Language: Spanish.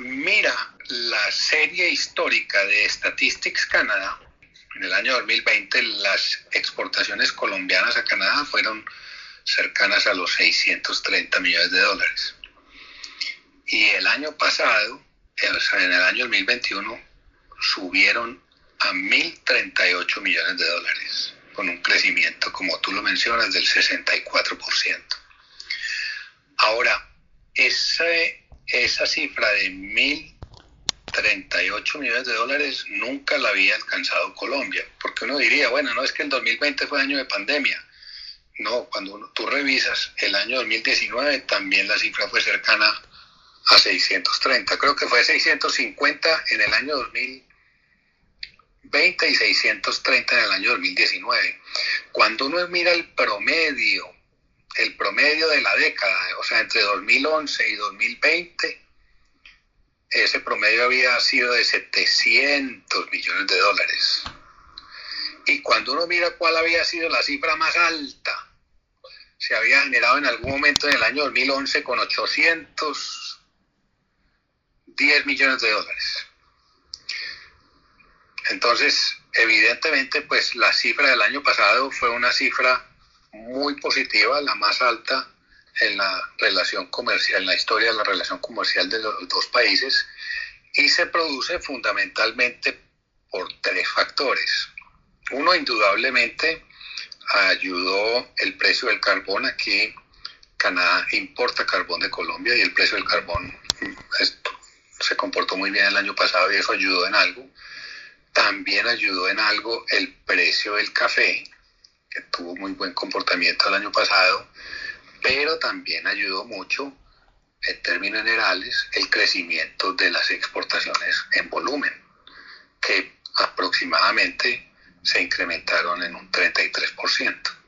cifra de Statistics Canada, en el año 2020 las exportaciones colombianas a Canadá fueron cercanas a los 630 millones de dólares. Y el año pasado, en el año 2021, subieron a 1.038 millones de dólares, con un crecimiento, como tú lo mencionas, del 64%. Ahora, esa, esa cifra de 1.038 millones de dólares nunca la había alcanzado Colombia, porque uno diría, bueno, no es que el 2020 fue año de pandemia. No, cuando tú revisas el año 2019 también la cifra fue cercana a 630. Creo que fue 650 en el año 2020 y 630 en el año 2019. Cuando uno mira el promedio, el promedio de la década, o sea, entre 2011 y 2020, ese promedio había sido de 700 millones de dólares. Y cuando uno mira cuál había sido la cifra más alta, se había generado en algún momento en el año 2011 con 810 millones de dólares. Entonces, evidentemente, pues la cifra del año pasado fue una cifra muy positiva, la más alta en la relación comercial, en la historia de la relación comercial de los dos países, y se produce fundamentalmente por tres factores. Uno, indudablemente, ayudó el precio del carbón. Aquí Canadá importa carbón de Colombia y el precio del carbón se comportó muy bien el año pasado y eso ayudó en algo. También ayudó en algo el precio del café, que tuvo muy buen comportamiento el año pasado, pero también ayudó mucho, en términos generales, el crecimiento de las exportaciones en volumen, que aproximadamente se incrementaron en un 33%.